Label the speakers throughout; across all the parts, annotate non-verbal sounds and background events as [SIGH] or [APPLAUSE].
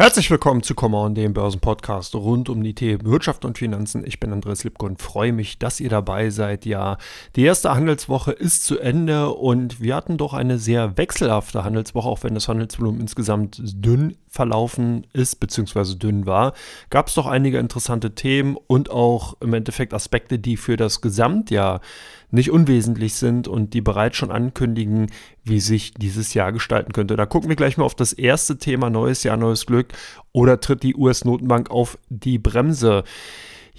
Speaker 1: Herzlich willkommen zu Come On, dem Börsenpodcast rund um die Themen Wirtschaft und Finanzen. Ich bin Andreas Lipko und freue mich, dass ihr dabei seid. Ja, die erste Handelswoche ist zu Ende und wir hatten doch eine sehr wechselhafte Handelswoche, auch wenn das Handelsvolumen insgesamt dünn verlaufen ist, beziehungsweise dünn war. Gab es doch einige interessante Themen und auch im Endeffekt Aspekte, die für das Gesamtjahr nicht unwesentlich sind und die bereits schon ankündigen, wie sich dieses Jahr gestalten könnte. Da gucken wir gleich mal auf das erste Thema, neues Jahr, neues Glück. Oder tritt die US-Notenbank auf die Bremse?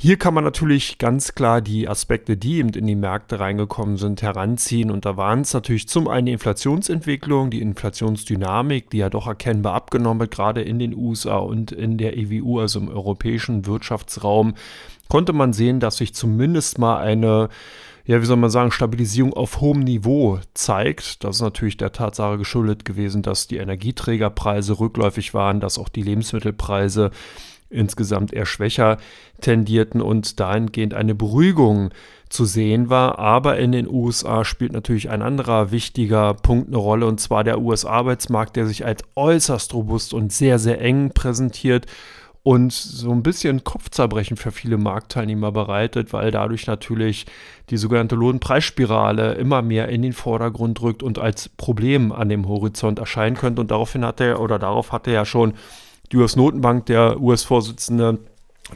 Speaker 1: Hier kann man natürlich ganz klar die Aspekte, die eben in die Märkte reingekommen sind, heranziehen. Und da waren es natürlich zum einen die Inflationsentwicklung, die Inflationsdynamik, die ja doch erkennbar abgenommen wird, gerade in den USA und in der EWU, also im europäischen Wirtschaftsraum, konnte man sehen, dass sich zumindest mal eine ja, wie soll man sagen, Stabilisierung auf hohem Niveau zeigt. Das ist natürlich der Tatsache geschuldet gewesen, dass die Energieträgerpreise rückläufig waren, dass auch die Lebensmittelpreise insgesamt eher schwächer tendierten und dahingehend eine Beruhigung zu sehen war. Aber in den USA spielt natürlich ein anderer wichtiger Punkt eine Rolle, und zwar der US-Arbeitsmarkt, der sich als äußerst robust und sehr, sehr eng präsentiert und so ein bisschen Kopfzerbrechen für viele Marktteilnehmer bereitet, weil dadurch natürlich die sogenannte Lohnpreisspirale immer mehr in den Vordergrund rückt und als Problem an dem Horizont erscheinen könnte. Und daraufhin hat er oder darauf hatte ja schon die US-Notenbank, der US-Vorsitzende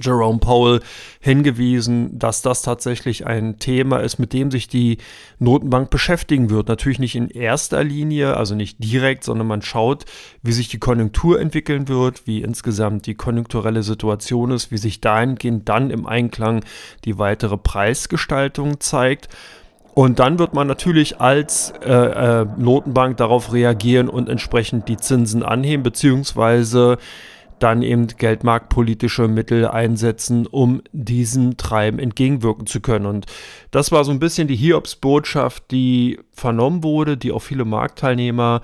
Speaker 1: Jerome Powell hingewiesen, dass das tatsächlich ein Thema ist, mit dem sich die Notenbank beschäftigen wird. Natürlich nicht in erster Linie, also nicht direkt, sondern man schaut, wie sich die Konjunktur entwickeln wird, wie insgesamt die konjunkturelle Situation ist, wie sich dahingehend dann im Einklang die weitere Preisgestaltung zeigt. Und dann wird man natürlich als äh, äh, Notenbank darauf reagieren und entsprechend die Zinsen anheben, beziehungsweise dann eben geldmarktpolitische Mittel einsetzen, um diesem Treiben entgegenwirken zu können. Und das war so ein bisschen die Hiobs-Botschaft, die vernommen wurde, die auch viele Marktteilnehmer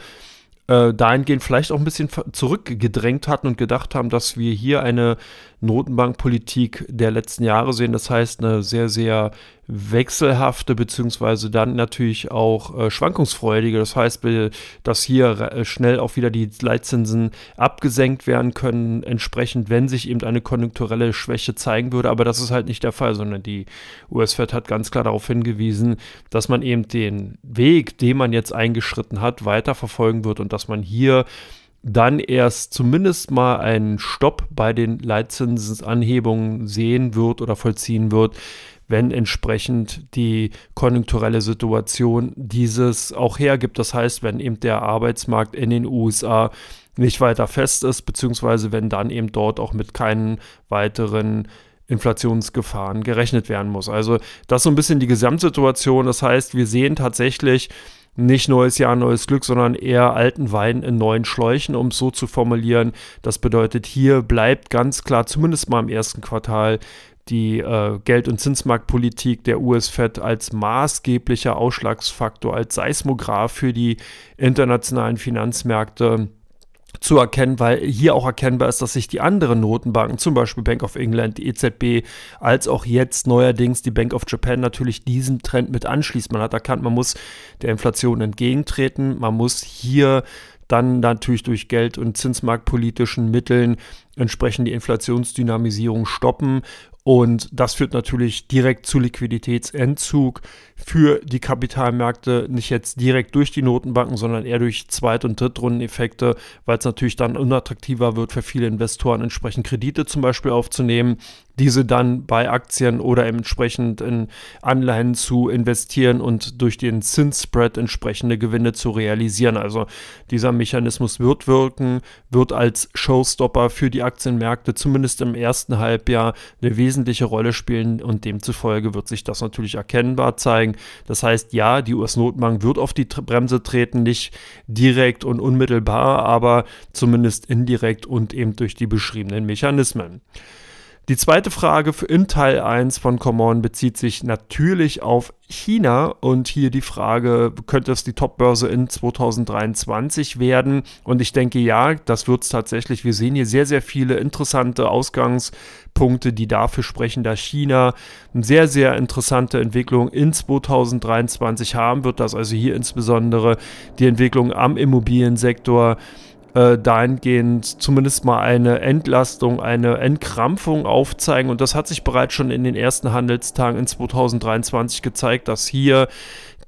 Speaker 1: äh, dahingehend vielleicht auch ein bisschen zurückgedrängt hatten und gedacht haben, dass wir hier eine Notenbankpolitik der letzten Jahre sehen. Das heißt, eine sehr, sehr wechselhafte, beziehungsweise dann natürlich auch äh, schwankungsfreudige. Das heißt, dass hier äh, schnell auch wieder die Leitzinsen abgesenkt werden können, entsprechend, wenn sich eben eine konjunkturelle Schwäche zeigen würde. Aber das ist halt nicht der Fall, sondern die US-Fed hat ganz klar darauf hingewiesen, dass man eben den Weg, den man jetzt eingeschritten hat, weiter verfolgen wird und dass man hier dann erst zumindest mal einen Stopp bei den Leitzinsanhebungen sehen wird oder vollziehen wird, wenn entsprechend die konjunkturelle Situation dieses auch hergibt. Das heißt, wenn eben der Arbeitsmarkt in den USA nicht weiter fest ist, beziehungsweise wenn dann eben dort auch mit keinen weiteren Inflationsgefahren gerechnet werden muss. Also das ist so ein bisschen die Gesamtsituation. Das heißt, wir sehen tatsächlich, nicht neues Jahr, neues Glück, sondern eher alten Wein in neuen Schläuchen, um es so zu formulieren. Das bedeutet, hier bleibt ganz klar, zumindest mal im ersten Quartal, die äh, Geld- und Zinsmarktpolitik der US-Fed als maßgeblicher Ausschlagsfaktor, als Seismograph für die internationalen Finanzmärkte zu erkennen, weil hier auch erkennbar ist, dass sich die anderen Notenbanken, zum Beispiel Bank of England, die EZB, als auch jetzt neuerdings die Bank of Japan natürlich diesem Trend mit anschließt. Man hat erkannt, man muss der Inflation entgegentreten, man muss hier dann natürlich durch Geld- und Zinsmarktpolitischen Mitteln entsprechend die Inflationsdynamisierung stoppen und das führt natürlich direkt zu Liquiditätsentzug für die Kapitalmärkte, nicht jetzt direkt durch die Notenbanken, sondern eher durch Zweit- und Drittrundeneffekte, weil es natürlich dann unattraktiver wird für viele Investoren, entsprechend Kredite zum Beispiel aufzunehmen, diese dann bei Aktien oder entsprechend in Anleihen zu investieren und durch den Zinsspread entsprechende Gewinne zu realisieren. Also dieser Mechanismus wird wirken, wird als Showstopper für die Aktienmärkte zumindest im ersten Halbjahr eine wesentliche Rolle spielen und demzufolge wird sich das natürlich erkennbar zeigen. Das heißt, ja, die US-Notenbank wird auf die Bremse treten, nicht direkt und unmittelbar, aber zumindest indirekt und eben durch die beschriebenen Mechanismen. Die zweite Frage in Teil 1 von Common bezieht sich natürlich auf China und hier die Frage, könnte es die Top-Börse in 2023 werden? Und ich denke ja, das wird es tatsächlich. Wir sehen hier sehr, sehr viele interessante Ausgangspunkte, die dafür sprechen, dass China eine sehr, sehr interessante Entwicklung in 2023 haben wird, dass also hier insbesondere die Entwicklung am Immobiliensektor äh, dahingehend zumindest mal eine Entlastung, eine Entkrampfung aufzeigen. Und das hat sich bereits schon in den ersten Handelstagen in 2023 gezeigt, dass hier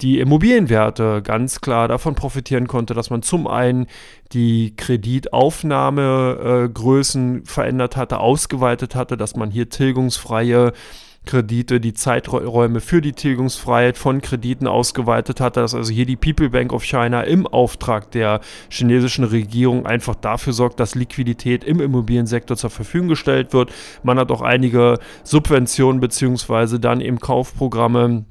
Speaker 1: die Immobilienwerte ganz klar davon profitieren konnte, dass man zum einen die Kreditaufnahmegrößen äh, verändert hatte, ausgeweitet hatte, dass man hier tilgungsfreie Kredite, die Zeiträume für die Tilgungsfreiheit von Krediten ausgeweitet hatte, dass also hier die People Bank of China im Auftrag der chinesischen Regierung einfach dafür sorgt, dass Liquidität im Immobiliensektor zur Verfügung gestellt wird. Man hat auch einige Subventionen beziehungsweise dann eben Kaufprogramme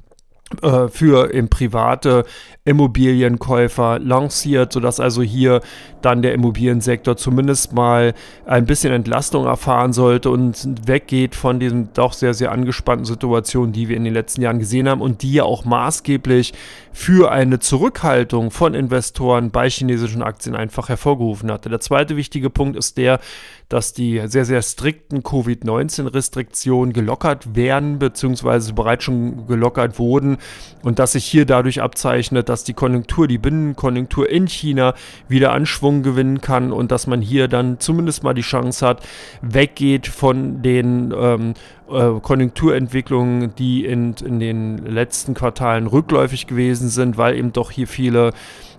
Speaker 1: äh, für eben private Immobilienkäufer lanciert, sodass also hier dann der Immobiliensektor zumindest mal ein bisschen Entlastung erfahren sollte und weggeht von diesen doch sehr, sehr angespannten Situationen, die wir in den letzten Jahren gesehen haben und die ja auch maßgeblich für eine Zurückhaltung von Investoren bei chinesischen Aktien einfach hervorgerufen hatte. Der zweite wichtige Punkt ist der, dass die sehr, sehr strikten Covid-19-Restriktionen gelockert werden, beziehungsweise bereits schon gelockert wurden und dass sich hier dadurch abzeichnet, dass die Konjunktur, die Binnenkonjunktur in China wieder Anschwung gewinnen kann und dass man hier dann zumindest mal die Chance hat, weggeht von den ähm, äh, Konjunkturentwicklungen, die in, in den letzten Quartalen rückläufig gewesen sind, weil eben doch hier viele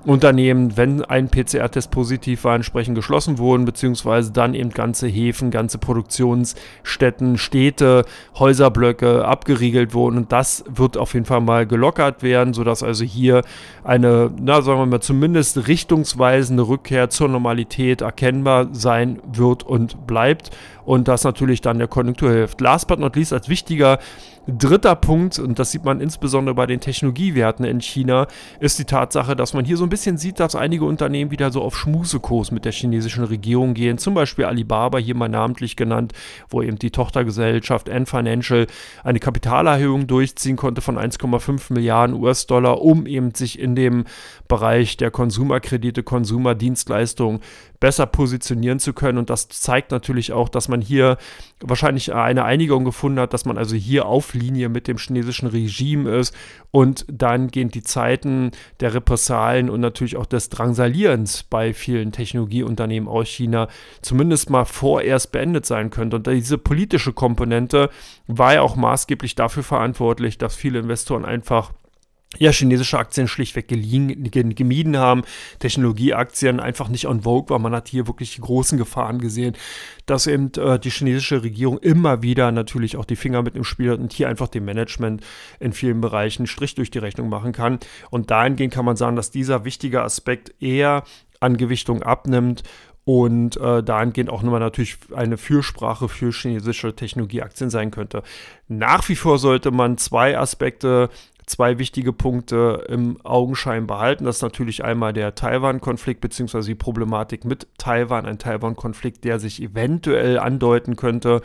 Speaker 1: Unternehmen, wenn ein PCR-Test positiv war, entsprechend geschlossen wurden, beziehungsweise dann eben ganze Häfen, ganze Produktionsstätten, Städte, Häuserblöcke abgeriegelt wurden. Und das wird auf jeden Fall mal gelockert werden, sodass also hier eine, na, sagen wir mal, zumindest richtungsweisende Rückkehr zur Normalität erkennbar sein wird und bleibt. Und das natürlich dann der Konjunktur hilft. Last but not least als wichtiger Dritter Punkt, und das sieht man insbesondere bei den Technologiewerten in China, ist die Tatsache, dass man hier so ein bisschen sieht, dass einige Unternehmen wieder so auf Schmusekurs mit der chinesischen Regierung gehen. Zum Beispiel Alibaba, hier mal namentlich genannt, wo eben die Tochtergesellschaft N Financial eine Kapitalerhöhung durchziehen konnte von 1,5 Milliarden US-Dollar, um eben sich in dem Bereich der Konsumerkredite, Konsumerdienstleistungen besser positionieren zu können. Und das zeigt natürlich auch, dass man hier wahrscheinlich eine Einigung gefunden hat, dass man also hier auf Linie mit dem chinesischen Regime ist und dann gehen die Zeiten der Repressalien und natürlich auch des Drangsalierens bei vielen Technologieunternehmen aus China zumindest mal vorerst beendet sein könnte. Und diese politische Komponente war ja auch maßgeblich dafür verantwortlich, dass viele Investoren einfach ja, chinesische Aktien schlichtweg geliehen, gemieden haben, Technologieaktien einfach nicht on vogue war. Man hat hier wirklich die großen Gefahren gesehen, dass eben äh, die chinesische Regierung immer wieder natürlich auch die Finger mit im Spiel hat und hier einfach dem Management in vielen Bereichen Strich durch die Rechnung machen kann. Und dahingehend kann man sagen, dass dieser wichtige Aspekt eher an Gewichtung abnimmt und äh, dahingehend auch nochmal natürlich eine Fürsprache für chinesische Technologieaktien sein könnte. Nach wie vor sollte man zwei Aspekte zwei wichtige Punkte im Augenschein behalten. Das ist natürlich einmal der Taiwan-Konflikt beziehungsweise die Problematik mit Taiwan, ein Taiwan-Konflikt, der sich eventuell andeuten könnte.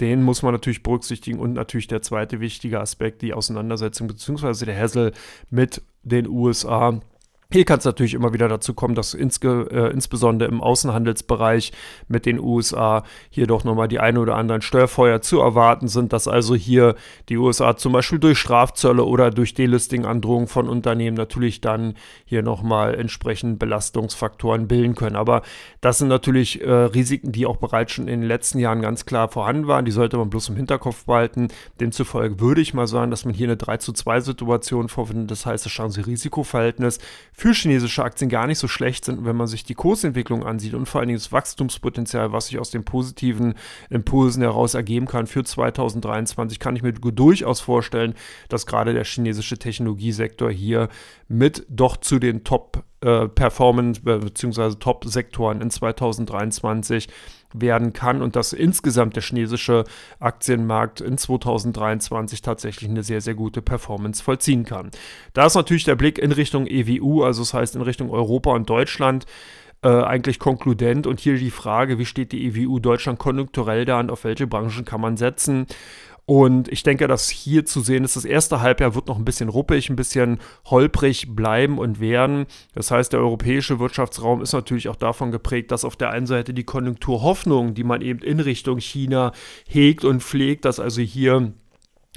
Speaker 1: Den muss man natürlich berücksichtigen und natürlich der zweite wichtige Aspekt, die Auseinandersetzung beziehungsweise der Hassel mit den USA hier kann es natürlich immer wieder dazu kommen, dass insge, äh, insbesondere im Außenhandelsbereich mit den USA hier doch nochmal die ein oder anderen Steuerfeuer zu erwarten sind, dass also hier die USA zum Beispiel durch Strafzölle oder durch Delisting-Androhungen von Unternehmen natürlich dann hier nochmal entsprechend Belastungsfaktoren bilden können. Aber das sind natürlich äh, Risiken, die auch bereits schon in den letzten Jahren ganz klar vorhanden waren. Die sollte man bloß im Hinterkopf behalten. Demzufolge würde ich mal sagen, dass man hier eine 3 zu 2 Situation vorfindet. Das heißt, das Chance-Risiko-Verhältnis für chinesische Aktien gar nicht so schlecht sind, wenn man sich die Kursentwicklung ansieht und vor allen Dingen das Wachstumspotenzial, was sich aus den positiven Impulsen heraus ergeben kann für 2023, kann ich mir durchaus vorstellen, dass gerade der chinesische Technologiesektor hier mit doch zu den Top äh, Performance bzw. Top-Sektoren in 2023 werden kann und dass insgesamt der chinesische Aktienmarkt in 2023 tatsächlich eine sehr, sehr gute Performance vollziehen kann. Da ist natürlich der Blick in Richtung EWU, also das heißt in Richtung Europa und Deutschland. Äh, eigentlich konkludent und hier die Frage, wie steht die EWU Deutschland konjunkturell da und auf welche Branchen kann man setzen? Und ich denke, dass hier zu sehen ist, das erste Halbjahr wird noch ein bisschen ruppig, ein bisschen holprig bleiben und werden. Das heißt, der europäische Wirtschaftsraum ist natürlich auch davon geprägt, dass auf der einen Seite die Konjunkturhoffnung, die man eben in Richtung China hegt und pflegt, dass also hier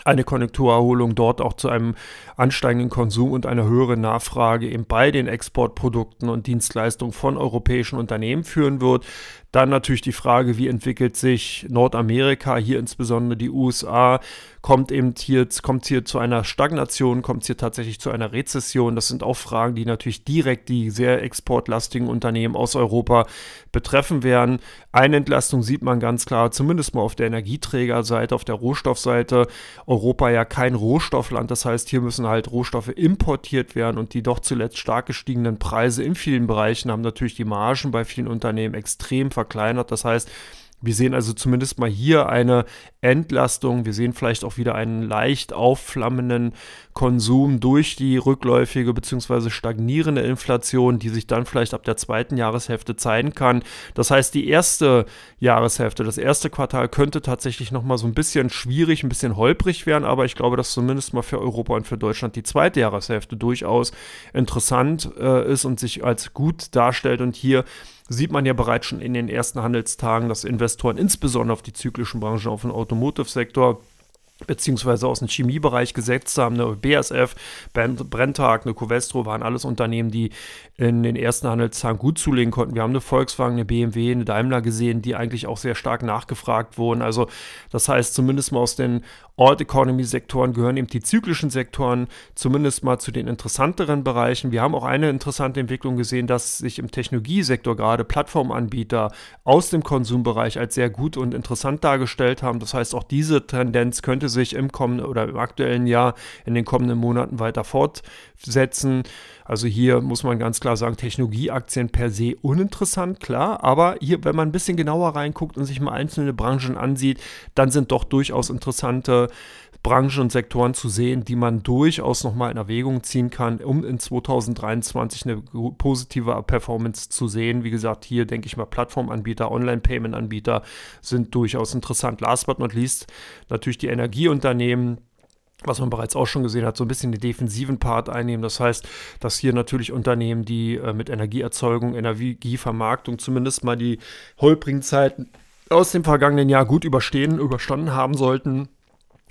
Speaker 1: eine Konjunkturerholung dort auch zu einem ansteigenden Konsum und einer höheren Nachfrage eben bei den Exportprodukten und Dienstleistungen von europäischen Unternehmen führen wird. Dann natürlich die Frage, wie entwickelt sich Nordamerika, hier insbesondere die USA, kommt eben hier, kommt hier zu einer Stagnation, kommt es hier tatsächlich zu einer Rezession? Das sind auch Fragen, die natürlich direkt die sehr exportlastigen Unternehmen aus Europa betreffen werden. Eine Entlastung sieht man ganz klar, zumindest mal auf der Energieträgerseite, auf der Rohstoffseite. Europa ja kein Rohstoffland, das heißt, hier müssen halt Rohstoffe importiert werden und die doch zuletzt stark gestiegenen Preise in vielen Bereichen haben natürlich die Margen bei vielen Unternehmen extrem verkleinert. Das heißt, wir sehen also zumindest mal hier eine Entlastung. Wir sehen vielleicht auch wieder einen leicht aufflammenden Konsum durch die rückläufige bzw. stagnierende Inflation, die sich dann vielleicht ab der zweiten Jahreshälfte zeigen kann. Das heißt, die erste Jahreshälfte, das erste Quartal könnte tatsächlich nochmal so ein bisschen schwierig, ein bisschen holprig werden, aber ich glaube, dass zumindest mal für Europa und für Deutschland die zweite Jahreshälfte durchaus interessant äh, ist und sich als gut darstellt und hier sieht man ja bereits schon in den ersten Handelstagen, dass Investoren insbesondere auf die zyklischen Branchen, auf den Automotive-Sektor, beziehungsweise aus dem Chemiebereich gesetzt haben. Eine BASF, Brenntag, eine Covestro waren alles Unternehmen, die in den ersten Handelstagen gut zulegen konnten. Wir haben eine Volkswagen, eine BMW, eine Daimler gesehen, die eigentlich auch sehr stark nachgefragt wurden. Also das heißt, zumindest mal aus den Alt Economy Sektoren gehören eben die zyklischen Sektoren zumindest mal zu den interessanteren Bereichen. Wir haben auch eine interessante Entwicklung gesehen, dass sich im Technologiesektor gerade Plattformanbieter aus dem Konsumbereich als sehr gut und interessant dargestellt haben. Das heißt, auch diese Tendenz könnte sich im kommenden oder im aktuellen Jahr in den kommenden Monaten weiter fortsetzen. Also hier muss man ganz klar sagen, Technologieaktien per se uninteressant, klar, aber hier, wenn man ein bisschen genauer reinguckt und sich mal einzelne Branchen ansieht, dann sind doch durchaus interessante Branchen und Sektoren zu sehen, die man durchaus nochmal in Erwägung ziehen kann, um in 2023 eine positive Performance zu sehen. Wie gesagt, hier denke ich mal, Plattformanbieter, Online-Payment-Anbieter sind durchaus interessant. Last but not least natürlich die Energieunternehmen, was man bereits auch schon gesehen hat, so ein bisschen den defensiven Part einnehmen. Das heißt, dass hier natürlich Unternehmen, die äh, mit Energieerzeugung, Energievermarktung zumindest mal die holprigen Zeiten aus dem vergangenen Jahr gut überstehen, überstanden haben sollten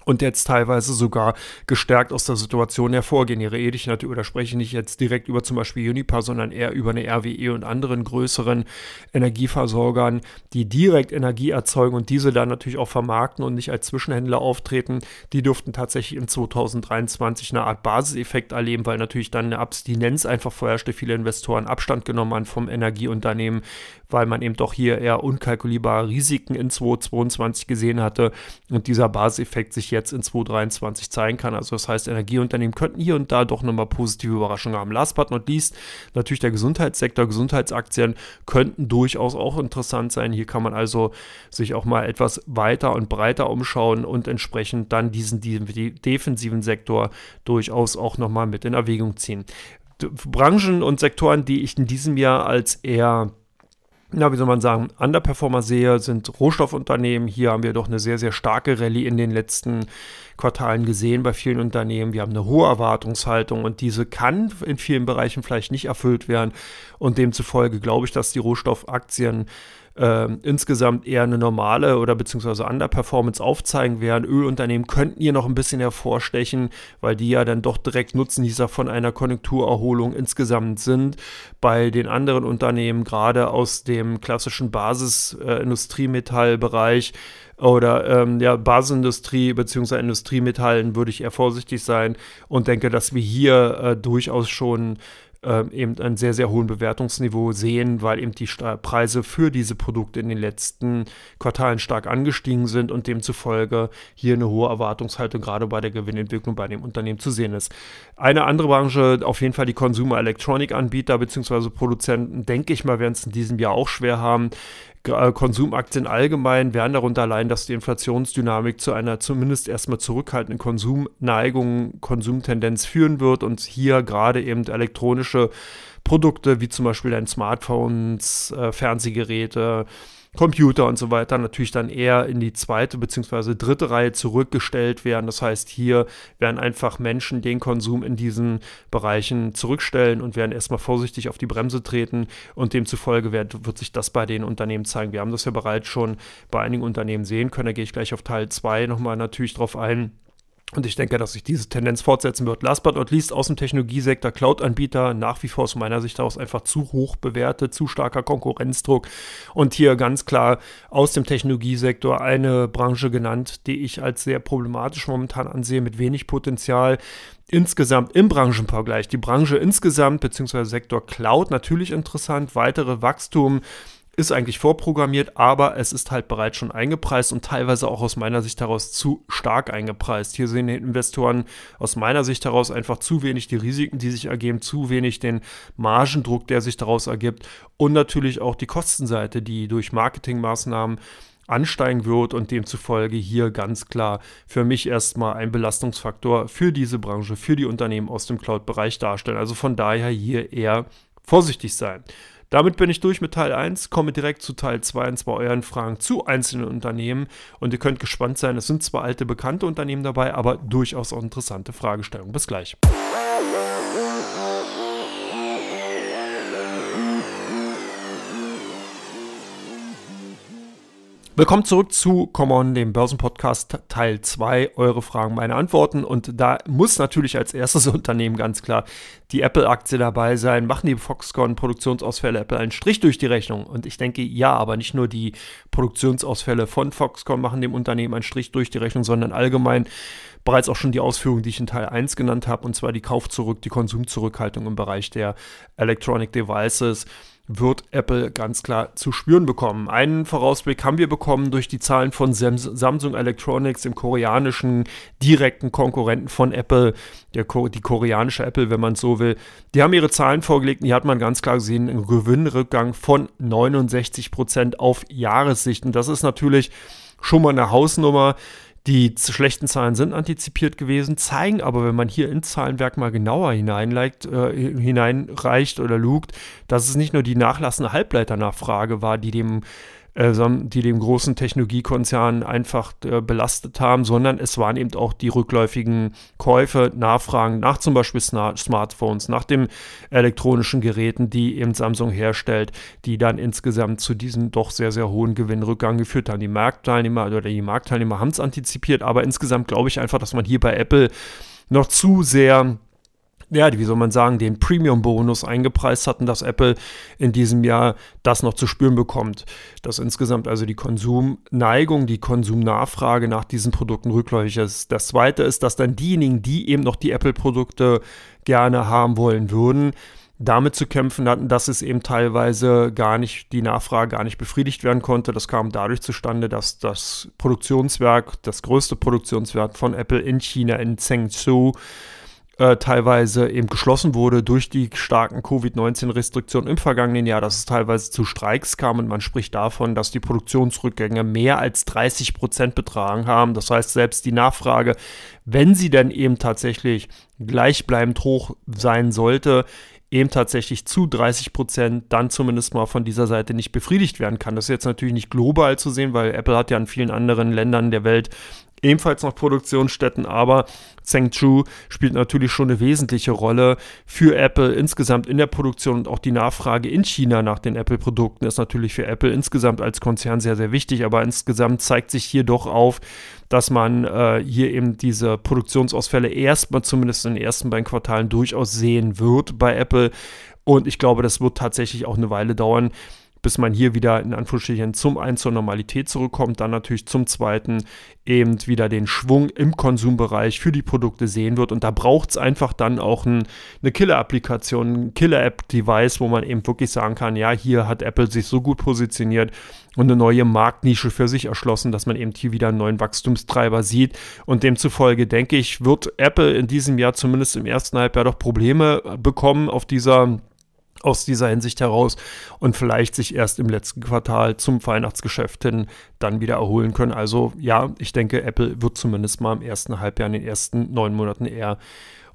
Speaker 1: und jetzt teilweise sogar gestärkt aus der Situation hervorgehen. Hier rede ich natürlich oder spreche nicht jetzt direkt über zum Beispiel Unipa, sondern eher über eine RWE und anderen größeren Energieversorgern, die direkt Energie erzeugen und diese dann natürlich auch vermarkten und nicht als Zwischenhändler auftreten. Die dürften tatsächlich in 2023 eine Art Basiseffekt erleben, weil natürlich dann eine Abstinenz einfach vorherrschte. Viele Investoren Abstand genommen haben vom Energieunternehmen, weil man eben doch hier eher unkalkulierbare Risiken in 2022 gesehen hatte und dieser Basiseffekt sich jetzt in 2023 zeigen kann. Also das heißt, Energieunternehmen könnten hier und da doch nochmal positive Überraschungen haben. Last but not least, natürlich der Gesundheitssektor, Gesundheitsaktien könnten durchaus auch interessant sein. Hier kann man also sich auch mal etwas weiter und breiter umschauen und entsprechend dann diesen, diesen defensiven Sektor durchaus auch nochmal mit in Erwägung ziehen. Branchen und Sektoren, die ich in diesem Jahr als eher na, wie soll man sagen, Underperformer sehe, sind Rohstoffunternehmen. Hier haben wir doch eine sehr, sehr starke Rallye in den letzten Quartalen gesehen bei vielen Unternehmen. Wir haben eine hohe Erwartungshaltung und diese kann in vielen Bereichen vielleicht nicht erfüllt werden. Und demzufolge glaube ich, dass die Rohstoffaktien äh, insgesamt eher eine normale oder beziehungsweise Underperformance aufzeigen werden. Ölunternehmen könnten hier noch ein bisschen hervorstechen, weil die ja dann doch direkt Nutznießer von einer Konjunkturerholung insgesamt sind. Bei den anderen Unternehmen, gerade aus dem klassischen Basisindustriemetallbereich, oder ähm, ja, Basisindustrie bzw. Industriemetallen würde ich eher vorsichtig sein und denke, dass wir hier äh, durchaus schon äh, eben ein sehr, sehr hohen Bewertungsniveau sehen, weil eben die Preise für diese Produkte in den letzten Quartalen stark angestiegen sind und demzufolge hier eine hohe Erwartungshaltung gerade bei der Gewinnentwicklung bei dem Unternehmen zu sehen ist. Eine andere Branche, auf jeden Fall die Consumer Electronic Anbieter bzw. Produzenten, denke ich mal, werden es in diesem Jahr auch schwer haben. Äh, Konsumaktien allgemein werden darunter leiden, dass die Inflationsdynamik zu einer zumindest erstmal zurückhaltenden Konsumneigung, Konsumtendenz führen wird und hier gerade eben elektronische Produkte wie zum Beispiel dein Smartphones, äh, Fernsehgeräte, Computer und so weiter natürlich dann eher in die zweite bzw. dritte Reihe zurückgestellt werden. Das heißt, hier werden einfach Menschen den Konsum in diesen Bereichen zurückstellen und werden erstmal vorsichtig auf die Bremse treten und demzufolge wird, wird sich das bei den Unternehmen zeigen. Wir haben das ja bereits schon bei einigen Unternehmen sehen können. Da gehe ich gleich auf Teil 2 nochmal natürlich drauf ein Und ich denke, dass sich diese Tendenz fortsetzen wird. Last but not least aus dem Technologiesektor, Cloud-Anbieter nach wie vor aus meiner Sicht daraus einfach zu hoch bewertet, zu starker Konkurrenzdruck. Und hier ganz klar aus dem Technologiesektor eine Branche genannt, die ich als sehr problematisch momentan ansehe, mit wenig Potenzial. Insgesamt im Branchenvergleich, die Branche insgesamt, beziehungsweise Sektor Cloud natürlich interessant, weitere Wachstum ist eigentlich vorprogrammiert, aber es ist halt bereits schon eingepreist und teilweise auch aus meiner Sicht heraus zu stark eingepreist. Hier sehen die Investoren aus meiner Sicht heraus einfach zu wenig die Risiken, die sich ergeben, zu wenig den Margendruck, der sich daraus ergibt und natürlich auch die Kostenseite, die durch Marketingmaßnahmen ansteigen wird und demzufolge hier ganz klar für mich erstmal ein Belastungsfaktor für diese Branche, für die Unternehmen aus dem Cloud-Bereich darstellen. Also von daher hier eher vorsichtig sein. Damit bin ich durch mit Teil 1, komme direkt zu Teil 2 und zwar euren Fragen zu einzelnen Unternehmen. Und ihr könnt gespannt sein, es sind zwar alte, bekannte Unternehmen dabei, aber durchaus auch interessante Fragestellungen. Bis gleich. Willkommen zurück zu Common, dem Börsenpodcast Teil 2. Eure Fragen, meine Antworten. Und da muss natürlich als erstes [LAUGHS] Unternehmen ganz klar die Apple-Aktie dabei sein. Machen die Foxconn-Produktionsausfälle Apple einen Strich durch die Rechnung? Und ich denke, ja, aber nicht nur die Produktionsausfälle von Foxconn machen dem Unternehmen einen Strich durch die Rechnung, sondern allgemein bereits auch schon die Ausführungen, die ich in Teil 1 genannt habe, und zwar die Kaufzurück, die Konsumzurückhaltung im Bereich der Electronic Devices wird Apple ganz klar zu spüren bekommen. Einen Vorausblick haben wir bekommen durch die Zahlen von Samsung Electronics, dem koreanischen direkten Konkurrenten von Apple, der, die koreanische Apple, wenn man so will. Die haben ihre Zahlen vorgelegt und hier hat man ganz klar gesehen einen Gewinnrückgang von 69 Prozent auf Jahressicht. Und das ist natürlich schon mal eine Hausnummer. Die schlechten Zahlen sind antizipiert gewesen, zeigen aber, wenn man hier ins Zahlenwerk mal genauer hineinleicht, äh, hineinreicht oder lugt, dass es nicht nur die nachlassende Halbleiternachfrage war, die dem äh, die dem großen Technologiekonzern einfach äh, belastet haben, sondern es waren eben auch die rückläufigen Käufe, Nachfragen nach zum Beispiel Smartphones, nach den elektronischen Geräten, die eben Samsung herstellt, die dann insgesamt zu diesem doch sehr, sehr hohen Gewinnrückgang geführt haben. Die Marktteilnehmer oder die Marktteilnehmer haben es antizipiert, aber insgesamt glaube ich einfach, dass man hier bei Apple noch zu sehr ja, wie soll man sagen, den Premium-Bonus eingepreist hatten, dass Apple in diesem Jahr das noch zu spüren bekommt. Dass insgesamt also die Konsumneigung, die Konsumnachfrage nach diesen Produkten rückläufig ist. Das zweite ist, dass dann diejenigen, die eben noch die Apple-Produkte gerne haben wollen würden, damit zu kämpfen hatten, dass es eben teilweise gar nicht, die Nachfrage gar nicht befriedigt werden konnte. Das kam dadurch zustande, dass das Produktionswerk, das größte Produktionswerk von Apple in China, in Zhengzhou, äh, teilweise eben geschlossen wurde durch die starken Covid-19-Restriktionen im vergangenen Jahr, dass es teilweise zu Streiks kam und man spricht davon, dass die Produktionsrückgänge mehr als 30 Prozent betragen haben. Das heißt, selbst die Nachfrage, wenn sie dann eben tatsächlich gleichbleibend hoch sein sollte, eben tatsächlich zu 30 Prozent dann zumindest mal von dieser Seite nicht befriedigt werden kann. Das ist jetzt natürlich nicht global zu sehen, weil Apple hat ja in vielen anderen Ländern der Welt ebenfalls noch Produktionsstätten, aber Zhengzhou spielt natürlich schon eine wesentliche Rolle für Apple insgesamt in der Produktion und auch die Nachfrage in China nach den Apple-Produkten ist natürlich für Apple insgesamt als Konzern sehr, sehr wichtig, aber insgesamt zeigt sich hier doch auf, dass man äh, hier eben diese Produktionsausfälle erstmal zumindest in den ersten beiden Quartalen durchaus sehen wird bei Apple. Und ich glaube, das wird tatsächlich auch eine Weile dauern, bis man hier wieder in Anführungsstrichen zum einen zur Normalität zurückkommt, dann natürlich zum zweiten eben wieder den Schwung im Konsumbereich für die Produkte sehen wird. Und da braucht es einfach dann auch ein, eine Killer-Applikation, ein Killer-App-Device, wo man eben wirklich sagen kann, ja, hier hat Apple sich so gut positioniert und eine neue Marktnische für sich erschlossen, dass man eben hier wieder einen neuen Wachstumstreiber sieht. Und demzufolge denke ich, wird Apple in diesem Jahr zumindest im ersten Halbjahr doch Probleme bekommen auf dieser aus dieser Hinsicht heraus und vielleicht sich erst im letzten Quartal zum Weihnachtsgeschäft hin dann wieder erholen können. Also ja, ich denke, Apple wird zumindest mal im ersten Halbjahr, in den ersten neun Monaten eher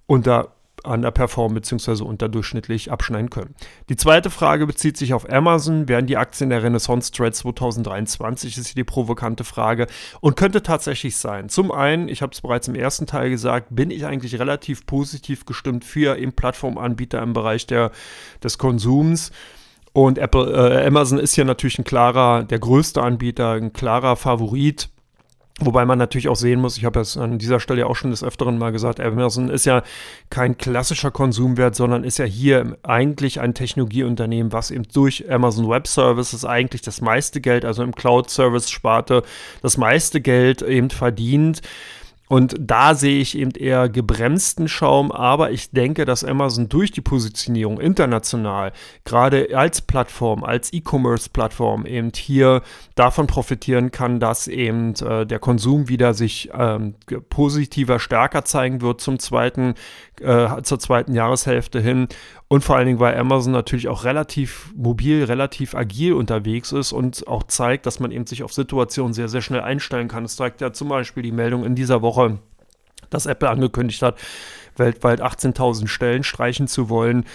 Speaker 1: unter underperformen bzw. unterdurchschnittlich abschneiden können. Die zweite Frage bezieht sich auf Amazon. Werden die Aktien der Renaissance Trade 2023? Ist hier die provokante Frage und könnte tatsächlich sein. Zum einen, ich habe es bereits im ersten Teil gesagt, bin ich eigentlich relativ positiv gestimmt für eben Plattformanbieter im Bereich der, des Konsums. Und Apple, äh, Amazon ist hier natürlich ein klarer, der größte Anbieter, ein klarer Favorit Wobei man natürlich auch sehen muss, ich habe es an dieser Stelle auch schon des Öfteren mal gesagt, Amazon ist ja kein klassischer Konsumwert, sondern ist ja hier eigentlich ein Technologieunternehmen, was eben durch Amazon Web Services eigentlich das meiste Geld, also im Cloud-Service-Sparte, das meiste Geld eben verdient. Und da sehe ich eben eher gebremsten Schaum, aber ich denke, dass Amazon durch die Positionierung international, gerade als Plattform, als E-Commerce-Plattform, eben hier davon profitieren kann, dass eben äh, der Konsum wieder sich ähm, positiver, stärker zeigen wird zum zweiten, äh, zur zweiten Jahreshälfte hin und vor allen Dingen, weil Amazon natürlich auch relativ mobil, relativ agil unterwegs ist und auch zeigt, dass man eben sich auf Situationen sehr, sehr schnell einstellen kann. Das zeigt ja zum Beispiel die Meldung in dieser Woche, dass Apple angekündigt hat, weltweit 18.000 Stellen streichen zu wollen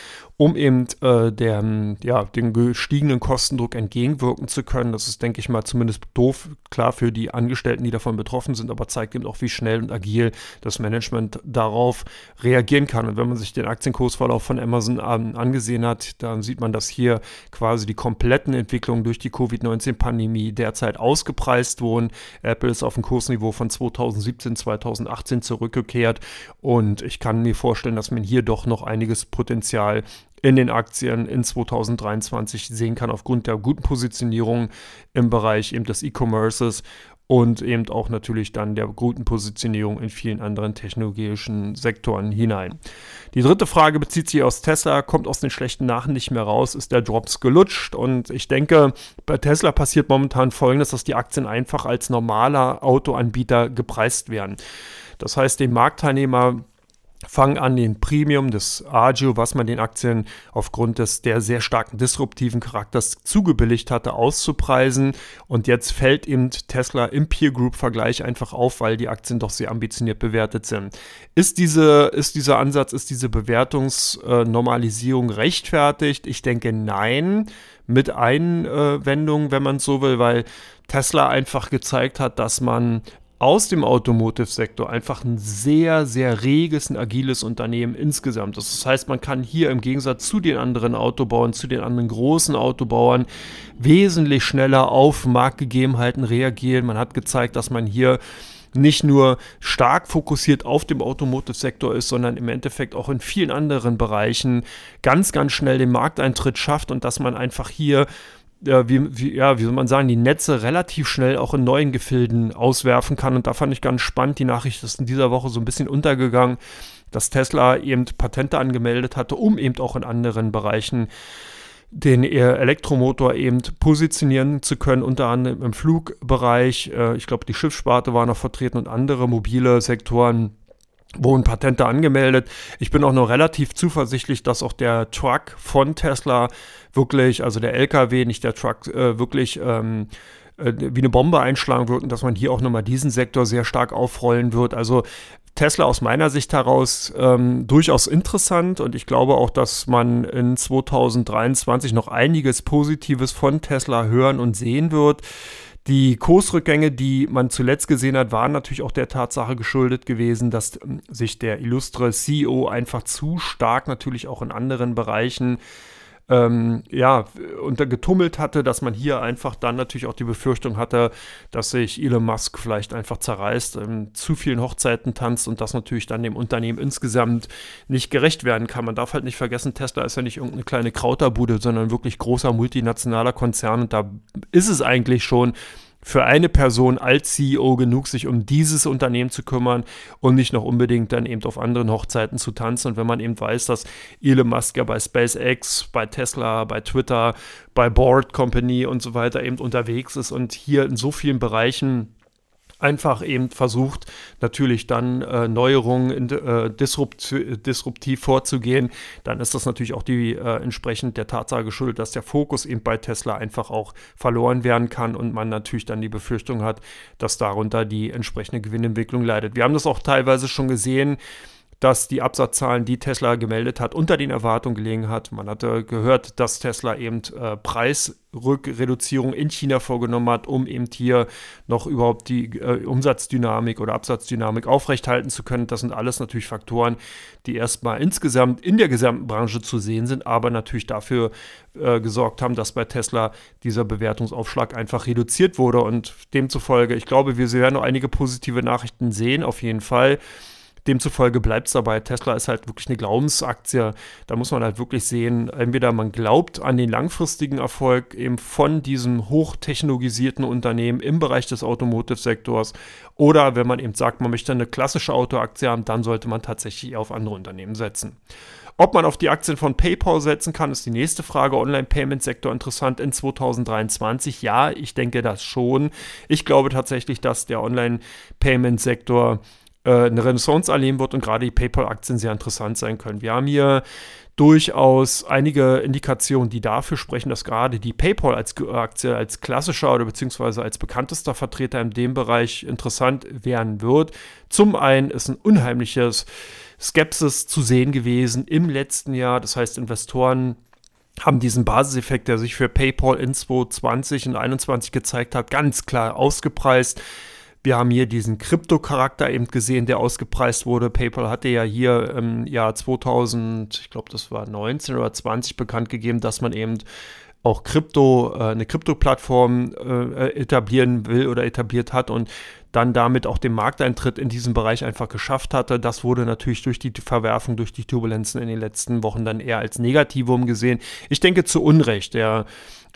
Speaker 1: um eben äh, der, ja, den gestiegenen Kostendruck entgegenwirken zu können. Das ist, denke ich mal, zumindest doof, klar für die Angestellten, die davon betroffen sind, aber zeigt eben auch, wie schnell und agil das Management darauf reagieren kann. Und wenn man sich den Aktienkursverlauf von Amazon ähm, angesehen hat, dann sieht man, dass hier quasi die kompletten Entwicklungen durch die Covid-19-Pandemie derzeit ausgepreist wurden. Apple ist auf ein Kursniveau von 2017, 2018 zurückgekehrt und ich kann mir vorstellen, dass man hier doch noch einiges Potenzial in den Aktien in 2023 sehen kann, aufgrund der guten Positionierung im Bereich eben des E-Commerces und eben auch natürlich dann der guten Positionierung in vielen anderen technologischen Sektoren hinein. Die dritte Frage bezieht sich aus Tesla, kommt aus den schlechten Nachrichten nicht mehr raus, ist der Drops gelutscht und ich denke, bei Tesla passiert momentan folgendes, dass die Aktien einfach als normaler Autoanbieter gepreist werden. Das heißt, den Marktteilnehmer fangen an, den Premium des Agio, was man den Aktien aufgrund des der sehr starken disruptiven Charakters zugebilligt hatte, auszupreisen. Und jetzt fällt eben Tesla im Peer Group Vergleich einfach auf, weil die Aktien doch sehr ambitioniert bewertet sind. Ist, diese, ist dieser Ansatz, ist diese Bewertungsnormalisierung rechtfertigt? Ich denke nein, mit Einwendungen, wenn man so will, weil Tesla einfach gezeigt hat, dass man aus dem Automotive-Sektor einfach ein sehr, sehr reges, ein agiles Unternehmen insgesamt. Das heißt, man kann hier im Gegensatz zu den anderen Autobauern, zu den anderen großen Autobauern wesentlich schneller auf Marktgegebenheiten reagieren. Man hat gezeigt, dass man hier nicht nur stark fokussiert auf dem Automotive-Sektor ist, sondern im Endeffekt auch in vielen anderen Bereichen ganz, ganz schnell den Markteintritt schafft und dass man einfach hier ja, wie, wie, ja, wie soll man sagen, die Netze relativ schnell auch in neuen Gefilden auswerfen kann. Und da fand ich ganz spannend, die Nachricht ist in dieser Woche so ein bisschen untergegangen, dass Tesla eben Patente angemeldet hatte, um eben auch in anderen Bereichen den Elektromotor eben positionieren zu können, unter anderem im Flugbereich. Äh, ich glaube, die Schiffssparte war noch vertreten und andere mobile Sektoren wurden Patente angemeldet. Ich bin auch noch relativ zuversichtlich, dass auch der Truck von Tesla wirklich, also der LKW, nicht der Truck, äh, wirklich ähm, äh, wie eine Bombe einschlagen wird und dass man hier auch nochmal diesen Sektor sehr stark aufrollen wird. Also Tesla aus meiner Sicht heraus ähm, durchaus interessant und ich glaube auch, dass man in 2023 noch einiges Positives von Tesla hören und sehen wird. Die Kursrückgänge, die man zuletzt gesehen hat, waren natürlich auch der Tatsache geschuldet gewesen, dass ähm, sich der illustre CEO einfach zu stark natürlich auch in anderen Bereichen ähm, ja, untergetummelt hatte, dass man hier einfach dann natürlich auch die Befürchtung hatte, dass sich Elon Musk vielleicht einfach zerreißt, ähm, zu vielen Hochzeiten tanzt und das natürlich dann dem Unternehmen insgesamt nicht gerecht werden kann. Man darf halt nicht vergessen, Tesla ist ja nicht irgendeine kleine Krauterbude, sondern wirklich großer multinationaler Konzern und da ist es eigentlich schon für eine Person als CEO genug, sich um dieses Unternehmen zu kümmern und nicht noch unbedingt dann eben auf anderen Hochzeiten zu tanzen. Und wenn man eben weiß, dass Elon Musk ja bei SpaceX, bei Tesla, bei Twitter, bei Board Company und so weiter eben unterwegs ist und hier in so vielen Bereichen einfach eben versucht, natürlich dann äh, Neuerungen in, äh, disrupt, disruptiv vorzugehen, dann ist das natürlich auch die äh, entsprechend der Tatsache geschuldet, dass der Fokus eben bei Tesla einfach auch verloren werden kann und man natürlich dann die Befürchtung hat, dass darunter die entsprechende Gewinnentwicklung leidet. Wir haben das auch teilweise schon gesehen, dass die Absatzzahlen, die Tesla gemeldet hat, unter den Erwartungen gelegen hat. Man hatte gehört, dass Tesla eben äh, Preisrückreduzierung in China vorgenommen hat, um eben hier noch überhaupt die äh, Umsatzdynamik oder Absatzdynamik aufrechthalten zu können. Das sind alles natürlich Faktoren, die erstmal insgesamt in der gesamten Branche zu sehen sind, aber natürlich dafür äh, gesorgt haben, dass bei Tesla dieser Bewertungsaufschlag einfach reduziert wurde. Und demzufolge, ich glaube, wir werden noch einige positive Nachrichten sehen, auf jeden Fall. Demzufolge bleibt es dabei. Tesla ist halt wirklich eine Glaubensaktie. Da muss man halt wirklich sehen, entweder man glaubt an den langfristigen Erfolg eben von diesem hochtechnologisierten Unternehmen im Bereich des Automotive-Sektors oder wenn man eben sagt, man möchte eine klassische Autoaktie haben, dann sollte man tatsächlich auf andere Unternehmen setzen. Ob man auf die Aktien von PayPal setzen kann, ist die nächste Frage. Online-Payment-Sektor interessant in 2023? Ja, ich denke das schon. Ich glaube tatsächlich, dass der Online-Payment-Sektor eine Renaissance erleben wird und gerade die PayPal-Aktien sehr interessant sein können. Wir haben hier durchaus einige Indikationen, die dafür sprechen, dass gerade die PayPal als Aktie, als klassischer oder beziehungsweise als bekanntester Vertreter in dem Bereich interessant werden wird. Zum einen ist ein unheimliches Skepsis zu sehen gewesen im letzten Jahr. Das heißt, Investoren haben diesen Basiseffekt, der sich für PayPal in 2020 und 2021 gezeigt hat, ganz klar ausgepreist. Wir haben hier diesen Krypto-Charakter eben gesehen, der ausgepreist wurde. PayPal hatte ja hier im Jahr 2000, ich glaube, das war 19 oder 20 bekannt gegeben, dass man eben auch Krypto, äh, eine Krypto-Plattform äh, etablieren will oder etabliert hat und dann damit auch den Markteintritt in diesem Bereich einfach geschafft hatte. Das wurde natürlich durch die Verwerfung, durch die Turbulenzen in den letzten Wochen dann eher als Negativum gesehen. Ich denke zu Unrecht. Der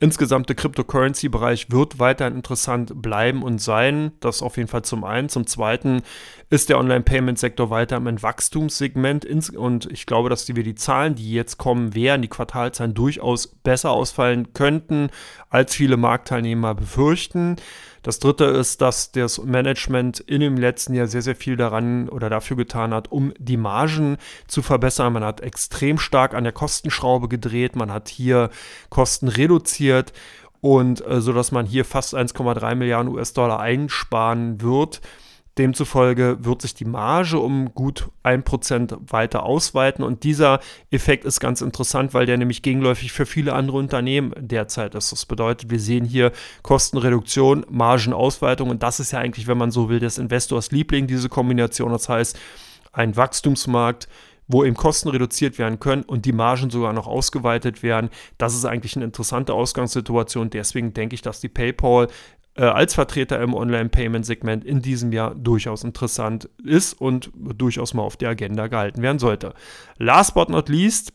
Speaker 1: insgesamte Cryptocurrency-Bereich wird weiterhin interessant bleiben und sein. Das auf jeden Fall zum einen. Zum zweiten ist der Online-Payment-Sektor weiter im Wachstumssegment und ich glaube, dass wir die Zahlen, die jetzt kommen werden, die Quartalzahlen durchaus besser ausfallen könnten, als viele Marktteilnehmer befürchten. Das dritte ist, dass das Management in dem letzten Jahr sehr, sehr viel daran oder dafür getan hat, um die Margen zu verbessern. Man hat extrem stark an der Kostenschraube gedreht, man hat hier Kosten reduziert und äh, so dass man hier fast 1,3 Milliarden US-Dollar einsparen wird. Demzufolge wird sich die Marge um gut 1% weiter ausweiten und dieser Effekt ist ganz interessant, weil der nämlich gegenläufig für viele andere Unternehmen derzeit ist. Das bedeutet, wir sehen hier Kostenreduktion, Margenausweitung und das ist ja eigentlich, wenn man so will, des Investors Liebling, diese Kombination. Das heißt, ein Wachstumsmarkt, wo eben Kosten reduziert werden können und die Margen sogar noch ausgeweitet werden. Das ist eigentlich eine interessante Ausgangssituation. Deswegen denke ich, dass die PayPal äh, als Vertreter im Online-Payment-Segment in diesem Jahr durchaus interessant ist und durchaus mal auf der Agenda gehalten werden sollte. Last but not least,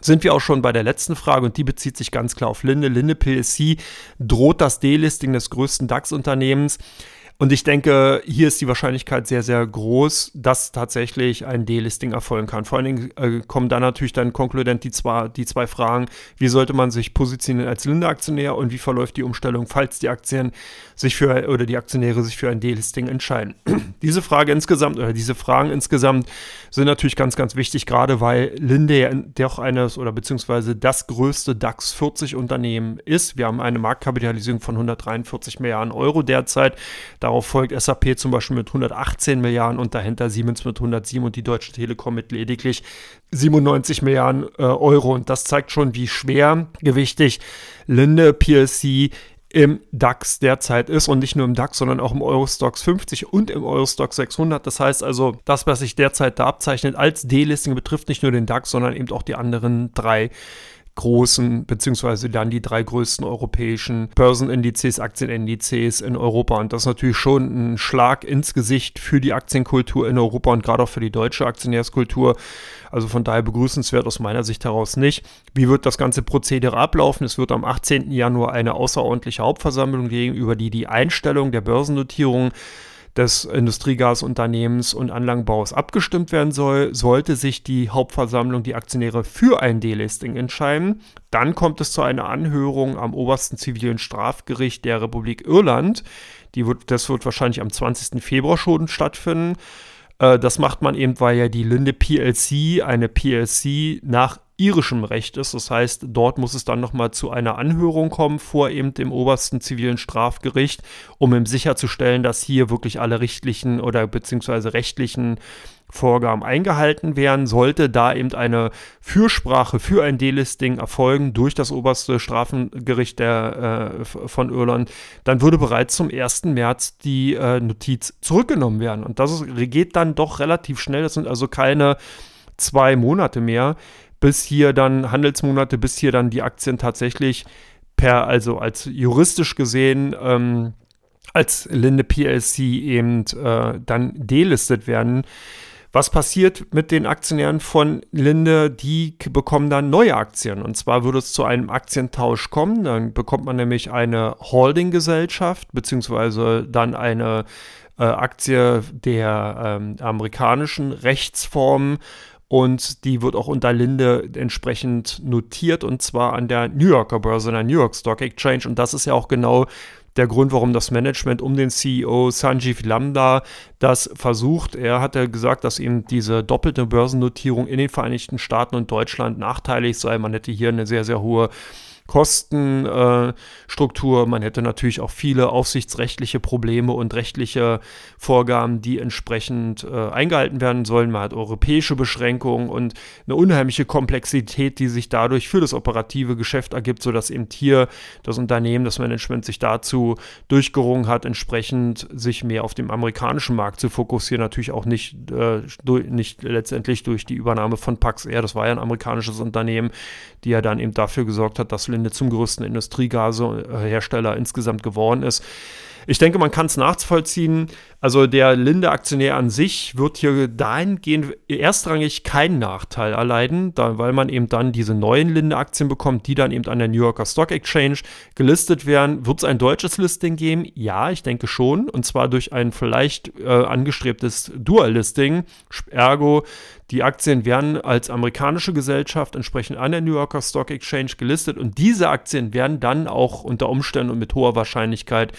Speaker 1: sind wir auch schon bei der letzten Frage und die bezieht sich ganz klar auf Linde. Linde PSC droht das Delisting des größten DAX-Unternehmens. Und ich denke, hier ist die Wahrscheinlichkeit sehr, sehr groß, dass tatsächlich ein Delisting erfolgen kann. Vor allen Dingen äh, kommen dann natürlich dann konkludent die zwei, die zwei Fragen, wie sollte man sich positionieren als Linde-Aktionär und wie verläuft die Umstellung, falls die Aktien sich für oder die Aktionäre sich für ein Delisting entscheiden. [CLEARS THROAT] diese Frage insgesamt oder diese Fragen insgesamt sind natürlich ganz, ganz wichtig, gerade weil Linde ja doch eines oder beziehungsweise das größte DAX 40 Unternehmen ist. Wir haben eine Marktkapitalisierung von 143 Milliarden Euro derzeit. Da Darauf folgt SAP zum Beispiel mit 118 Milliarden und dahinter Siemens mit 107 und die Deutsche Telekom mit lediglich 97 Milliarden äh, Euro. Und das zeigt schon, wie schwergewichtig Linde PLC im DAX derzeit ist und nicht nur im DAX, sondern auch im Eurostox 50 und im Eurostox 600. Das heißt also, das, was sich derzeit da abzeichnet als D-Listing, betrifft nicht nur den DAX, sondern eben auch die anderen drei großen, beziehungsweise dann die drei größten europäischen Börsenindizes, Aktienindizes in Europa. Und das ist natürlich schon ein Schlag ins Gesicht für die Aktienkultur in Europa und gerade auch für die deutsche Aktionärskultur. Also von daher begrüßenswert aus meiner Sicht heraus nicht. Wie wird das ganze Prozedere ablaufen? Es wird am 18. Januar eine außerordentliche Hauptversammlung geben, über die die Einstellung der Börsennotierung des Industriegasunternehmens und Anlagenbaus abgestimmt werden soll, sollte sich die Hauptversammlung, die Aktionäre für ein Delisting entscheiden. Dann kommt es zu einer Anhörung am obersten zivilen Strafgericht der Republik Irland. Die wird, das wird wahrscheinlich am 20. Februar schon stattfinden. Äh, das macht man eben, weil ja die Linde PLC eine PLC nach irischem Recht ist. Das heißt, dort muss es dann nochmal zu einer Anhörung kommen vor eben dem obersten zivilen Strafgericht, um eben sicherzustellen, dass hier wirklich alle richtlichen oder beziehungsweise rechtlichen Vorgaben eingehalten werden. Sollte da eben eine Fürsprache für ein Delisting erfolgen durch das oberste Strafengericht der, äh, von Irland, dann würde bereits zum 1. März die äh, Notiz zurückgenommen werden. Und das ist, geht dann doch relativ schnell. Das sind also keine zwei Monate mehr, bis hier dann Handelsmonate, bis hier dann die Aktien tatsächlich per, also als juristisch gesehen, ähm, als Linde PLC eben äh, dann delistet werden. Was passiert mit den Aktionären von Linde? Die bekommen dann neue Aktien. Und zwar würde es zu einem Aktientausch kommen. Dann bekommt man nämlich eine Holdinggesellschaft, beziehungsweise dann eine äh, Aktie der ähm, amerikanischen Rechtsform und die wird auch unter Linde entsprechend notiert und zwar an der New Yorker Börse, der New York Stock Exchange. Und das ist ja auch genau der Grund, warum das Management um den CEO Sanjeev Lambda das versucht. Er hatte gesagt, dass ihm diese doppelte Börsennotierung in den Vereinigten Staaten und Deutschland nachteilig sei. Man hätte hier eine sehr, sehr hohe Kostenstruktur. Man hätte natürlich auch viele aufsichtsrechtliche Probleme und rechtliche Vorgaben, die entsprechend äh, eingehalten werden sollen. Man hat europäische Beschränkungen und eine unheimliche Komplexität, die sich dadurch für das operative Geschäft ergibt, sodass eben hier das Unternehmen, das Management sich dazu durchgerungen hat, entsprechend sich mehr auf dem amerikanischen Markt zu fokussieren. Natürlich auch nicht, äh, durch, nicht letztendlich durch die Übernahme von Pax Air. Das war ja ein amerikanisches Unternehmen, die ja dann eben dafür gesorgt hat, dass Linde zum größten Industriegasehersteller insgesamt geworden ist. Ich denke, man kann es nachvollziehen. Also der Linde-Aktionär an sich wird hier dahingehend erstrangig keinen Nachteil erleiden, da, weil man eben dann diese neuen Linde-Aktien bekommt, die dann eben an der New Yorker Stock Exchange gelistet werden. Wird es ein deutsches Listing geben? Ja, ich denke schon. Und zwar durch ein vielleicht äh, angestrebtes Dual-Listing. Ergo, die Aktien werden als amerikanische Gesellschaft entsprechend an der New Yorker Stock Exchange gelistet und diese Aktien werden dann auch unter Umständen und mit hoher Wahrscheinlichkeit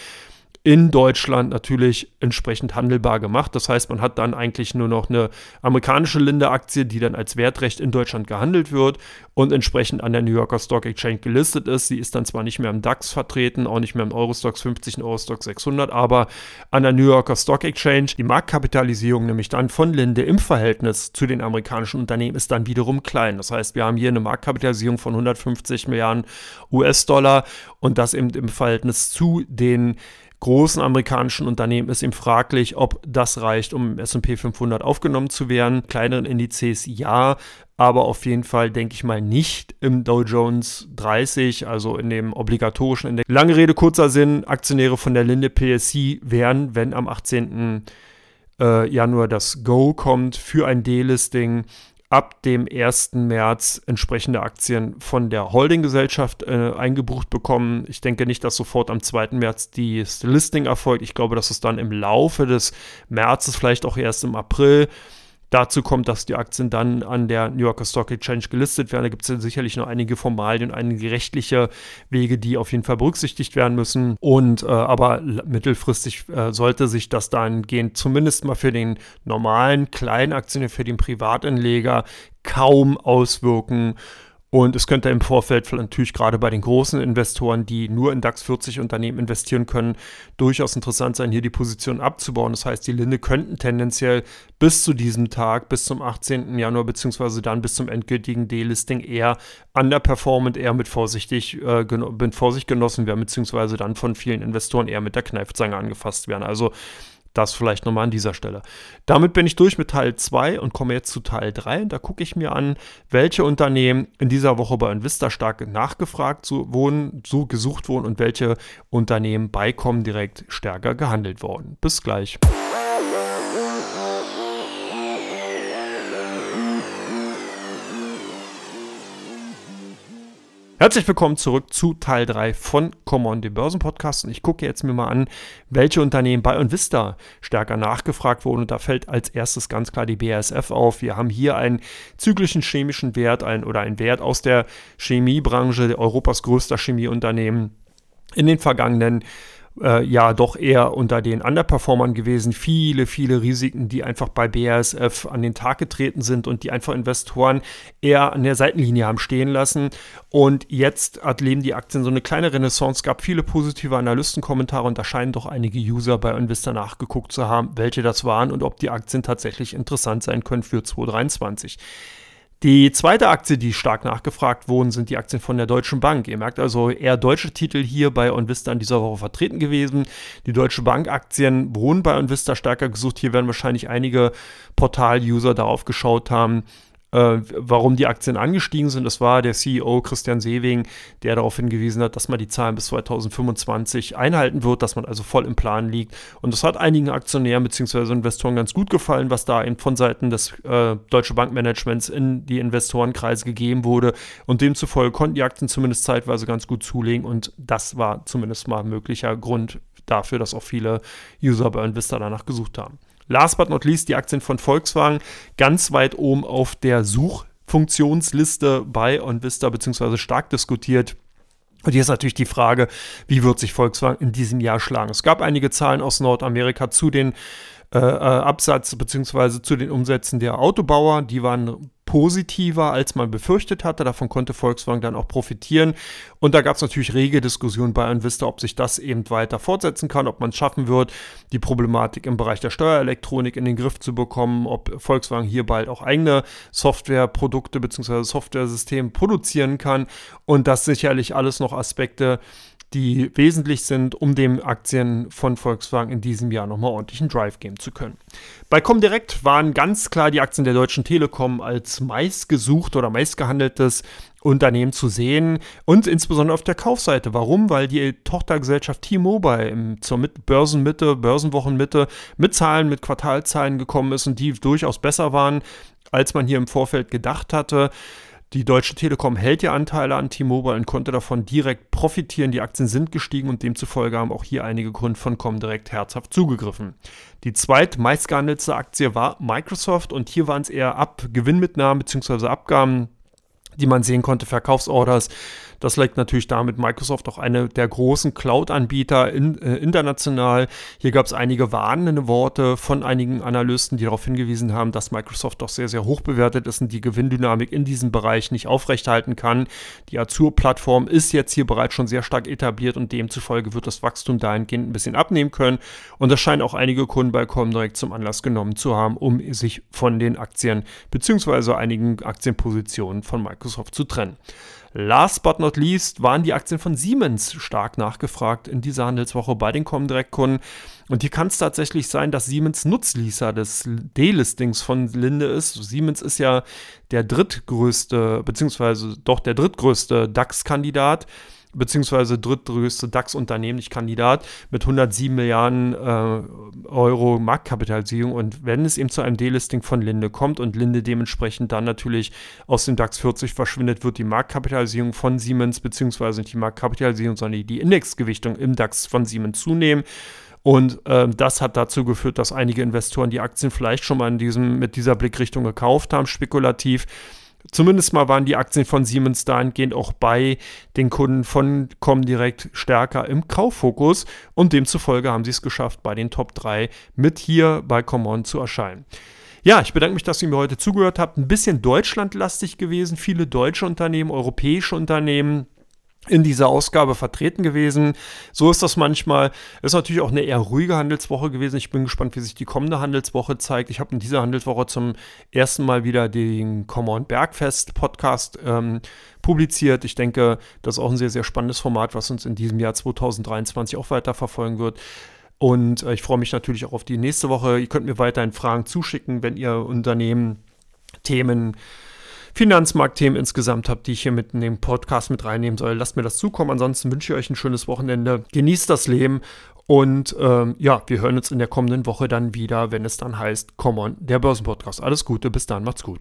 Speaker 1: in Deutschland natürlich entsprechend handelbar gemacht. Das heißt, man hat dann eigentlich nur noch eine amerikanische Linde-Aktie, die dann als Wertrecht in Deutschland gehandelt wird und entsprechend an der New Yorker Stock Exchange gelistet ist. Sie ist dann zwar nicht mehr im DAX vertreten, auch nicht mehr im Eurostox 50 und Eurostox 600, aber an der New Yorker Stock Exchange. Die Marktkapitalisierung nämlich dann von Linde im Verhältnis zu den amerikanischen Unternehmen ist dann wiederum klein. Das heißt, wir haben hier eine Marktkapitalisierung von 150 Milliarden US-Dollar und das eben im Verhältnis zu den großen amerikanischen Unternehmen ist ihm fraglich, ob das reicht, um im SP 500 aufgenommen zu werden. Kleineren Indizes ja, aber auf jeden Fall denke ich mal nicht im Dow Jones 30, also in dem obligatorischen Index. Lange Rede, kurzer Sinn, Aktionäre von der Linde PSC werden, wenn am 18. Äh, Januar das Go kommt für ein Delisting, ab dem 1. März entsprechende Aktien von der Holdinggesellschaft äh, eingebucht bekommen. Ich denke nicht, dass sofort am 2. März das Listing erfolgt. Ich glaube, dass es dann im Laufe des Märzes, vielleicht auch erst im April, dazu kommt, dass die Aktien dann an der New Yorker Stock Exchange gelistet werden. Da gibt es ja sicherlich noch einige Formalien und einige rechtliche Wege, die auf jeden Fall berücksichtigt werden müssen. Und äh, aber mittelfristig äh, sollte sich das dahingehend zumindest mal für den normalen kleinen Aktien, für den Privatanleger kaum auswirken. Und es könnte im Vorfeld natürlich gerade bei den großen Investoren, die nur in DAX 40 Unternehmen investieren können, durchaus interessant sein, hier die Position abzubauen. Das heißt, die Linde könnten tendenziell bis zu diesem Tag, bis zum 18. Januar, beziehungsweise dann bis zum endgültigen Delisting eher underperformant, eher mit, vorsichtig, äh, mit Vorsicht genossen werden, beziehungsweise dann von vielen Investoren eher mit der Kneifzange angefasst werden. Also das vielleicht nochmal an dieser Stelle. Damit bin ich durch mit Teil 2 und komme jetzt zu Teil 3. Und da gucke ich mir an, welche Unternehmen in dieser Woche bei Invista stark nachgefragt wurden, so gesucht wurden und welche Unternehmen bei direkt stärker gehandelt wurden. Bis gleich. Herzlich willkommen zurück zu Teil 3 von Common, dem Börsenpodcast. Und ich gucke jetzt mir mal an, welche Unternehmen bei Vista stärker nachgefragt wurden. Und da fällt als erstes ganz klar die BASF auf. Wir haben hier einen zyklischen chemischen Wert ein, oder einen Wert aus der Chemiebranche, Europas größter Chemieunternehmen in den vergangenen äh, ja doch eher unter den Underperformern gewesen. Viele, viele Risiken, die einfach bei BASF an den Tag getreten sind und die einfach Investoren eher an der Seitenlinie haben stehen lassen. Und jetzt erleben die Aktien so eine kleine Renaissance. Gab viele positive Analystenkommentare und da scheinen doch einige User bei Investor nachgeguckt zu haben, welche das waren und ob die Aktien tatsächlich interessant sein können für 2023. Die zweite Aktie, die stark nachgefragt wurden, sind die Aktien von der Deutschen Bank. Ihr merkt also eher deutsche Titel hier bei OnVista in dieser Woche vertreten gewesen. Die Deutsche Bank Aktien wurden bei OnVista stärker gesucht. Hier werden wahrscheinlich einige Portal-User darauf geschaut haben, äh, warum die Aktien angestiegen sind. Das war der CEO Christian Sewing, der darauf hingewiesen hat, dass man die Zahlen bis 2025 einhalten wird, dass man also voll im Plan liegt. Und das hat einigen Aktionären bzw. Investoren ganz gut gefallen, was da eben von Seiten des äh, Deutsche Bankmanagements in die Investorenkreise gegeben wurde. Und demzufolge konnten die Aktien zumindest zeitweise ganz gut zulegen. Und das war zumindest mal ein möglicher Grund dafür, dass auch viele User bei Investor danach gesucht haben. Last but not least die Aktien von Volkswagen ganz weit oben auf der Suchfunktionsliste bei OnVista beziehungsweise stark diskutiert. Und hier ist natürlich die Frage, wie wird sich Volkswagen in diesem Jahr schlagen? Es gab einige Zahlen aus Nordamerika zu den äh, äh Absatz beziehungsweise zu den Umsätzen der Autobauer. Die waren positiver, als man befürchtet hatte. Davon konnte Volkswagen dann auch profitieren. Und da gab es natürlich rege Diskussionen bei Invista, ob sich das eben weiter fortsetzen kann, ob man es schaffen wird, die Problematik im Bereich der Steuerelektronik in den Griff zu bekommen, ob Volkswagen hier bald auch eigene Softwareprodukte bzw. Softwaresysteme produzieren kann. Und das sicherlich alles noch Aspekte, die wesentlich sind, um den Aktien von Volkswagen in diesem Jahr nochmal ordentlichen Drive geben zu können. Bei Comdirect waren ganz klar die Aktien der Deutschen Telekom als meistgesucht oder meistgehandeltes Unternehmen zu sehen und insbesondere auf der Kaufseite. Warum? Weil die Tochtergesellschaft T-Mobile zur Börsenmitte, Börsenwochenmitte mit Zahlen, mit Quartalzahlen gekommen ist und die durchaus besser waren, als man hier im Vorfeld gedacht hatte. Die Deutsche Telekom hält ja Anteile an T-Mobile und konnte davon direkt profitieren. Die Aktien sind gestiegen und demzufolge haben auch hier einige Kunden von Comdirect herzhaft zugegriffen. Die zweitmeistgehandelte Aktie war Microsoft und hier waren es eher Ab Gewinnmitnahmen bzw. Abgaben die man sehen konnte, Verkaufsorders. Das liegt natürlich damit, Microsoft auch eine der großen Cloud-Anbieter in, äh, international. Hier gab es einige warnende Worte von einigen Analysten, die darauf hingewiesen haben, dass Microsoft doch sehr, sehr hoch bewertet ist und die Gewinndynamik in diesem Bereich nicht aufrechthalten kann. Die Azure-Plattform ist jetzt hier bereits schon sehr stark etabliert und demzufolge wird das Wachstum dahingehend ein bisschen abnehmen können. Und das scheint auch einige Kunden bei Comdirect zum Anlass genommen zu haben, um sich von den Aktien bzw. einigen Aktienpositionen von Microsoft zu trennen. Last but not least waren die Aktien von Siemens stark nachgefragt in dieser Handelswoche bei den Comdirect-Kunden. Und hier kann es tatsächlich sein, dass Siemens Nutzließer des D-Listings von Linde ist. Siemens ist ja der drittgrößte, beziehungsweise doch der drittgrößte DAX-Kandidat beziehungsweise drittgrößte DAX-Unternehmen, nicht Kandidat, mit 107 Milliarden äh, Euro Marktkapitalisierung. Und wenn es eben zu einem Delisting von Linde kommt und Linde dementsprechend dann natürlich aus dem DAX 40 verschwindet, wird die Marktkapitalisierung von Siemens, beziehungsweise nicht die Marktkapitalisierung, sondern die Indexgewichtung im DAX von Siemens zunehmen. Und äh, das hat dazu geführt, dass einige Investoren die Aktien vielleicht schon mal in diesem, mit dieser Blickrichtung gekauft haben, spekulativ Zumindest mal waren die Aktien von Siemens dahingehend auch bei den Kunden von Comdirect stärker im Kauffokus und demzufolge haben sie es geschafft, bei den Top 3 mit hier bei Common zu erscheinen. Ja, ich bedanke mich, dass ihr mir heute zugehört habt. Ein bisschen deutschlandlastig gewesen, viele deutsche Unternehmen, europäische Unternehmen in dieser Ausgabe vertreten gewesen. So ist das manchmal. Ist natürlich auch eine eher ruhige Handelswoche gewesen. Ich bin gespannt, wie sich die kommende Handelswoche zeigt. Ich habe in dieser Handelswoche zum ersten Mal wieder den Common Bergfest Podcast ähm, publiziert. Ich denke, das ist auch ein sehr, sehr spannendes Format, was uns in diesem Jahr 2023 auch weiter verfolgen wird. Und äh, ich freue mich natürlich auch auf die nächste Woche. Ihr könnt mir weiterhin Fragen zuschicken, wenn ihr Unternehmen Themen Finanzmarktthemen insgesamt habt, die ich hier mit in den Podcast mit reinnehmen soll. Lasst mir das zukommen. Ansonsten wünsche ich euch ein schönes Wochenende. Genießt das Leben. Und ähm, ja, wir hören uns in der kommenden Woche dann wieder, wenn es dann heißt, Come on, der Börsenpodcast. Alles Gute, bis dann, macht's gut.